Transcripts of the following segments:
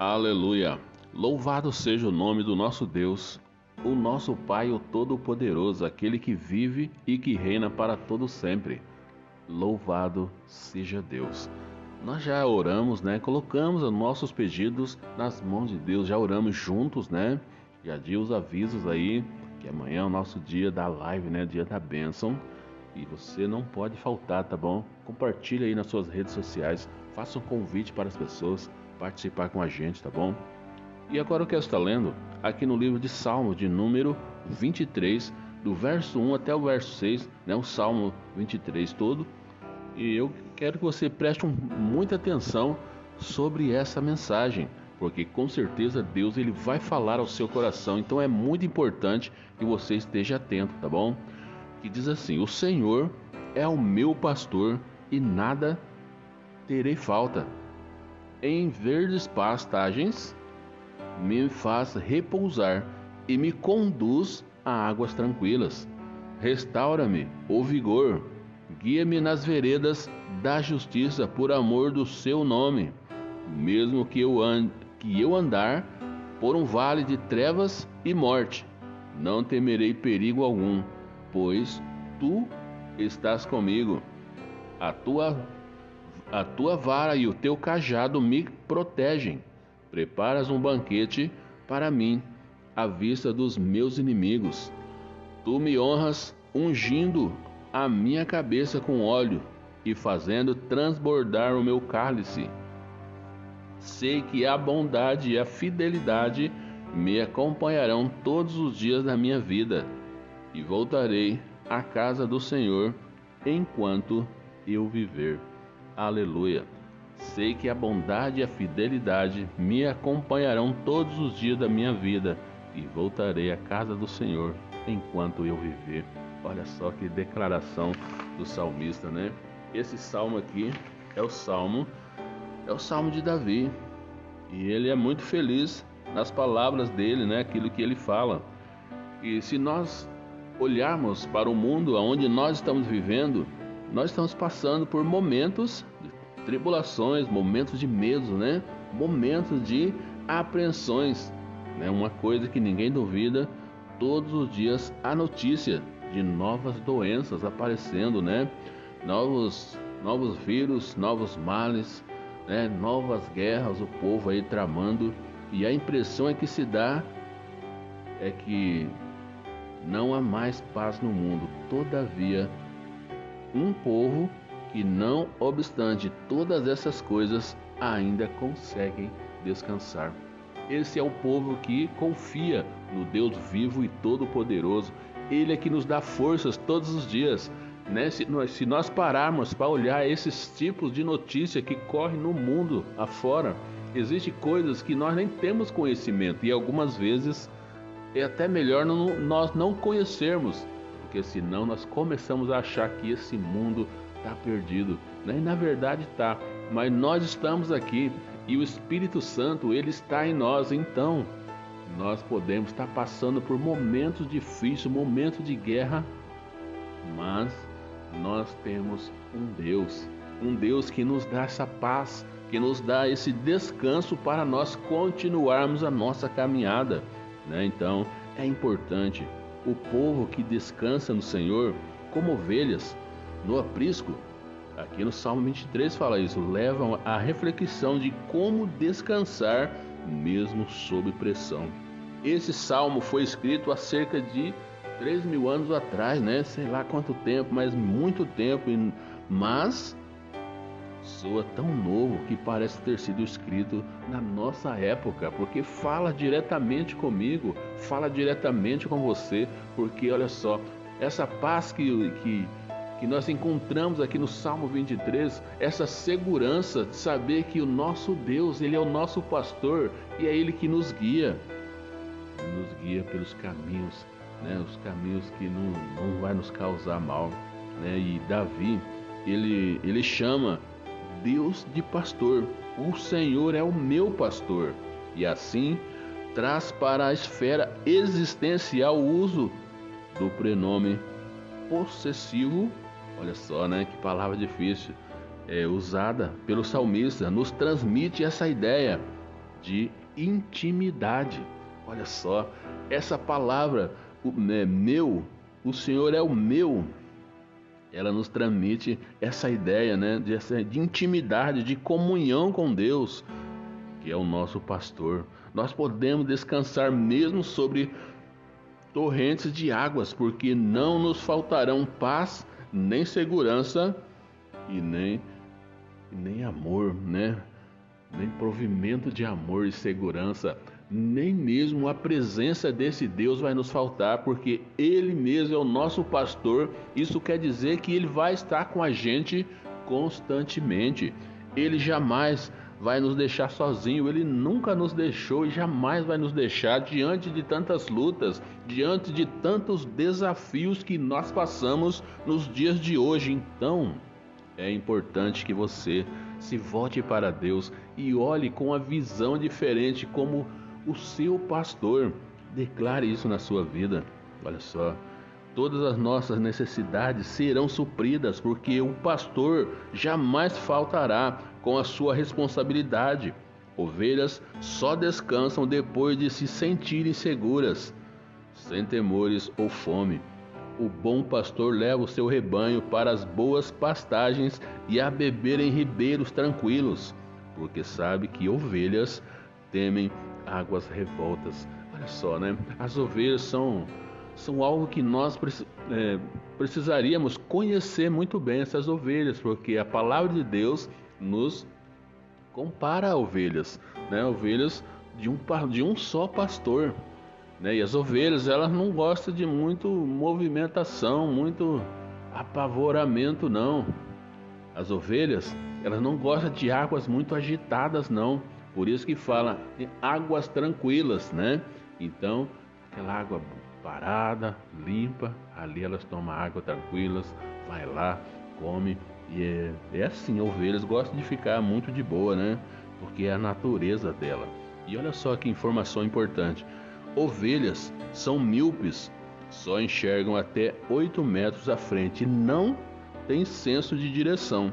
Aleluia! Louvado seja o nome do nosso Deus, o nosso Pai, o Todo-Poderoso, aquele que vive e que reina para todo sempre. Louvado seja Deus. Nós já oramos, né? Colocamos os nossos pedidos nas mãos de Deus, já oramos juntos, né? Já di os avisos aí que amanhã é o nosso dia da live, né? Dia da bênção. E você não pode faltar, tá bom? Compartilhe aí nas suas redes sociais, faça um convite para as pessoas participar com a gente, tá bom? E agora eu quero estar lendo aqui no livro de Salmos, de número 23, do verso 1 até o verso 6, né? O Salmo 23 todo. E eu quero que você preste muita atenção sobre essa mensagem, porque com certeza Deus ele vai falar ao seu coração. Então é muito importante que você esteja atento, tá bom? Que diz assim: O Senhor é o meu pastor e nada terei falta. Em verdes pastagens me faz repousar e me conduz a águas tranquilas. Restaura-me o vigor, guia-me nas veredas da justiça por amor do seu nome. Mesmo que eu, ande, que eu andar por um vale de trevas e morte, não temerei perigo algum, pois tu estás comigo. A tua, a tua vara e o teu cajado me protegem. Preparas um banquete para mim, à vista dos meus inimigos. Tu me honras ungindo a minha cabeça com óleo e fazendo transbordar o meu cálice. Sei que a bondade e a fidelidade me acompanharão todos os dias da minha vida, e voltarei à casa do Senhor enquanto eu viver. Aleluia. Sei que a bondade e a fidelidade me acompanharão todos os dias da minha vida e voltarei à casa do Senhor enquanto eu viver. Olha só que declaração do salmista, né? Esse salmo aqui é o salmo é o salmo de Davi. E ele é muito feliz nas palavras dele, né? Aquilo que ele fala. E se nós olharmos para o mundo onde nós estamos vivendo, nós estamos passando por momentos tribulações, momentos de medo, né? Momentos de apreensões, né? Uma coisa que ninguém duvida, todos os dias a notícia de novas doenças aparecendo, né? Novos novos vírus, novos males, né? Novas guerras, o povo aí tramando e a impressão é que se dá é que não há mais paz no mundo. Todavia, um povo que, não obstante todas essas coisas, ainda conseguem descansar. Esse é o povo que confia no Deus vivo e todo-poderoso. Ele é que nos dá forças todos os dias. Né? Se, nós, se nós pararmos para olhar esses tipos de notícia que correm no mundo afora, existem coisas que nós nem temos conhecimento e algumas vezes é até melhor não, nós não conhecermos, porque senão nós começamos a achar que esse mundo está perdido. Né? E na verdade está. Mas nós estamos aqui e o Espírito Santo ele está em nós. Então nós podemos estar passando por momentos difíceis, momentos de guerra, mas nós temos um Deus, um Deus que nos dá essa paz, que nos dá esse descanso para nós continuarmos a nossa caminhada. Né? Então é importante o povo que descansa no Senhor, como ovelhas, no aprisco, aqui no Salmo 23 fala isso, levam à reflexão de como descansar mesmo sob pressão. Esse salmo foi escrito há cerca de 3 mil anos atrás, né? Sei lá quanto tempo, mas muito tempo. Mas soa tão novo que parece ter sido escrito na nossa época, porque fala diretamente comigo, fala diretamente com você, porque olha só, essa paz que, que que nós encontramos aqui no Salmo 23, essa segurança de saber que o nosso Deus, ele é o nosso pastor e é ele que nos guia. Nos guia pelos caminhos, né, os caminhos que não, não vai nos causar mal, né? E Davi, ele ele chama Deus de pastor. O Senhor é o meu pastor. E assim traz para a esfera existencial o uso do prenome possessivo Olha só, né? Que palavra difícil. É, usada pelo salmista, nos transmite essa ideia de intimidade. Olha só, essa palavra, o, né, meu, o Senhor é o meu, ela nos transmite essa ideia né, de, de intimidade, de comunhão com Deus, que é o nosso pastor. Nós podemos descansar mesmo sobre torrentes de águas, porque não nos faltarão paz, nem segurança e nem, nem amor, né? Nem provimento de amor e segurança nem mesmo a presença desse Deus vai nos faltar, porque Ele mesmo é o nosso pastor. Isso quer dizer que Ele vai estar com a gente constantemente. Ele jamais vai nos deixar sozinho, Ele nunca nos deixou e jamais vai nos deixar diante de tantas lutas, diante de tantos desafios que nós passamos nos dias de hoje. Então, é importante que você se volte para Deus e olhe com a visão diferente como o seu pastor. Declare isso na sua vida. Olha só. Todas as nossas necessidades serão supridas, porque o pastor jamais faltará com a sua responsabilidade. Ovelhas só descansam depois de se sentirem seguras, sem temores ou fome. O bom pastor leva o seu rebanho para as boas pastagens e a beber em ribeiros tranquilos, porque sabe que ovelhas temem águas revoltas. Olha só, né? As ovelhas são, são algo que nós é, precisaríamos conhecer muito bem essas ovelhas, porque a palavra de Deus nos compara a ovelhas, né? Ovelhas de um, de um só pastor. Né? E as ovelhas, elas não gostam de muito movimentação, muito apavoramento, não. As ovelhas, elas não gostam de águas muito agitadas, não. Por isso que fala em águas tranquilas, né? Então, aquela água parada, limpa, ali elas tomam água tranquilas, vai lá, come. E é, é assim, ovelhas gostam de ficar muito de boa, né? Porque é a natureza dela. E olha só que informação importante. Ovelhas são míopes, só enxergam até 8 metros à frente e não têm senso de direção.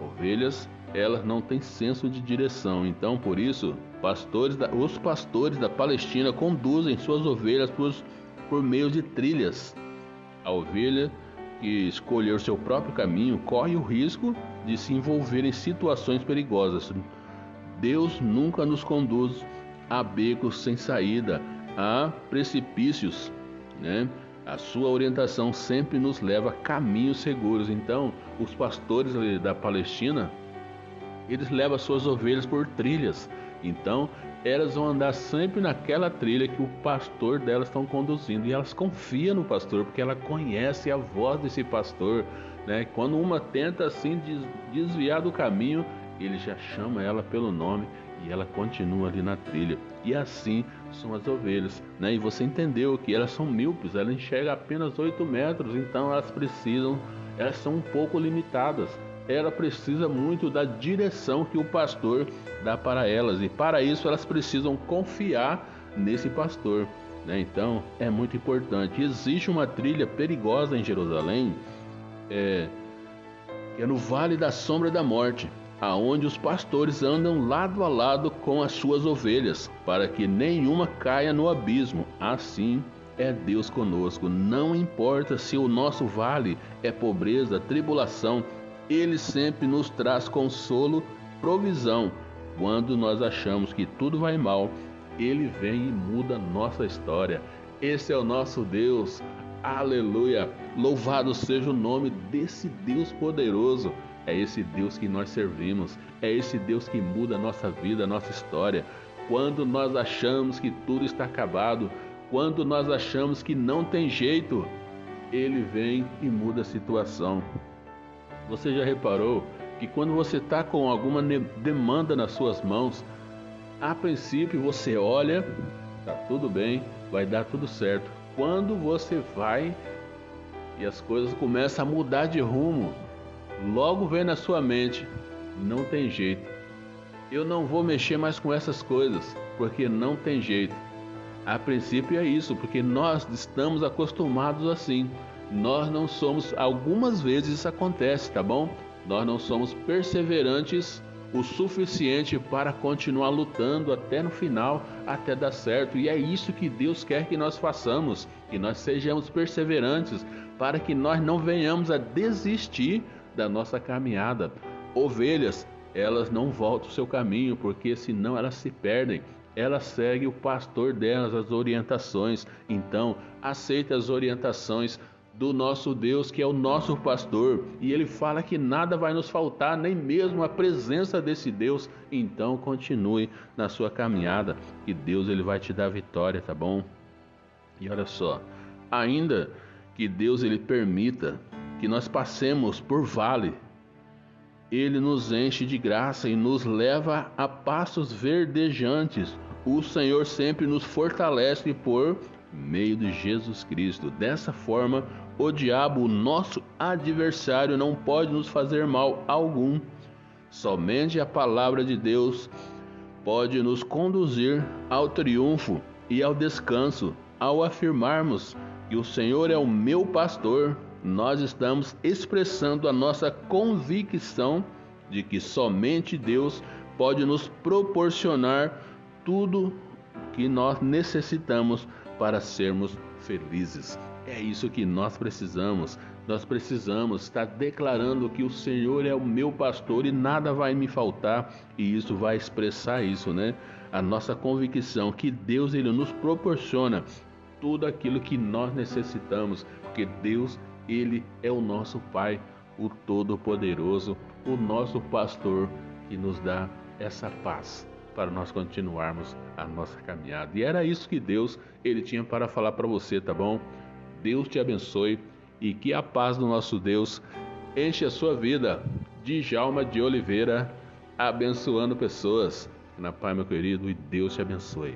Ovelhas elas não têm senso de direção. Então, por isso, pastores da, os pastores da Palestina conduzem suas ovelhas por, por meio de trilhas. A ovelha que escolher seu próprio caminho corre o risco de se envolver em situações perigosas. Deus nunca nos conduz a becos sem saída, a precipícios, né? A sua orientação sempre nos leva a caminhos seguros. Então, os pastores da Palestina eles levam suas ovelhas por trilhas. Então, elas vão andar sempre naquela trilha que o pastor delas estão conduzindo. E elas confiam no pastor, porque ela conhece a voz desse pastor. Né? Quando uma tenta assim desviar do caminho, ele já chama ela pelo nome e ela continua ali na trilha. E assim são as ovelhas. Né? E você entendeu que elas são míopes, elas enxergam apenas 8 metros, então elas precisam, elas são um pouco limitadas ela precisa muito da direção que o pastor dá para elas e para isso elas precisam confiar nesse pastor. Né? Então é muito importante. Existe uma trilha perigosa em Jerusalém, é, que é no Vale da Sombra da Morte, aonde os pastores andam lado a lado com as suas ovelhas, para que nenhuma caia no abismo. Assim é Deus conosco. Não importa se o nosso vale é pobreza, tribulação, ele sempre nos traz consolo, provisão. Quando nós achamos que tudo vai mal, ele vem e muda nossa história. Esse é o nosso Deus. Aleluia! Louvado seja o nome desse Deus poderoso. É esse Deus que nós servimos. É esse Deus que muda a nossa vida, a nossa história. Quando nós achamos que tudo está acabado, quando nós achamos que não tem jeito, ele vem e muda a situação. Você já reparou que quando você está com alguma demanda nas suas mãos, a princípio você olha, tá tudo bem, vai dar tudo certo. Quando você vai e as coisas começam a mudar de rumo, logo vem na sua mente, não tem jeito. Eu não vou mexer mais com essas coisas, porque não tem jeito. A princípio é isso, porque nós estamos acostumados assim. Nós não somos, algumas vezes isso acontece, tá bom? Nós não somos perseverantes o suficiente para continuar lutando até no final, até dar certo. E é isso que Deus quer que nós façamos, que nós sejamos perseverantes, para que nós não venhamos a desistir da nossa caminhada. Ovelhas, elas não voltam o seu caminho, porque senão elas se perdem. Elas seguem o pastor delas, as orientações. Então, aceite as orientações do nosso Deus, que é o nosso pastor, e ele fala que nada vai nos faltar, nem mesmo a presença desse Deus. Então continue na sua caminhada, e Deus ele vai te dar vitória, tá bom? E olha só, ainda que Deus ele permita que nós passemos por vale, ele nos enche de graça e nos leva a passos verdejantes. O Senhor sempre nos fortalece por meio de Jesus Cristo. Dessa forma, o diabo, o nosso adversário, não pode nos fazer mal algum. Somente a palavra de Deus pode nos conduzir ao triunfo e ao descanso. Ao afirmarmos que o Senhor é o meu pastor, nós estamos expressando a nossa convicção de que somente Deus pode nos proporcionar tudo que nós necessitamos para sermos felizes. É isso que nós precisamos. Nós precisamos estar declarando que o Senhor é o meu pastor e nada vai me faltar, e isso vai expressar isso, né? A nossa convicção que Deus ele nos proporciona tudo aquilo que nós necessitamos, porque Deus ele é o nosso Pai, o Todo-Poderoso, o nosso pastor que nos dá essa paz para nós continuarmos a nossa caminhada. E era isso que Deus ele tinha para falar para você, tá bom? Deus te abençoe e que a paz do nosso Deus enche a sua vida. De Jalma de Oliveira, abençoando pessoas. Na paz, meu querido, e Deus te abençoe.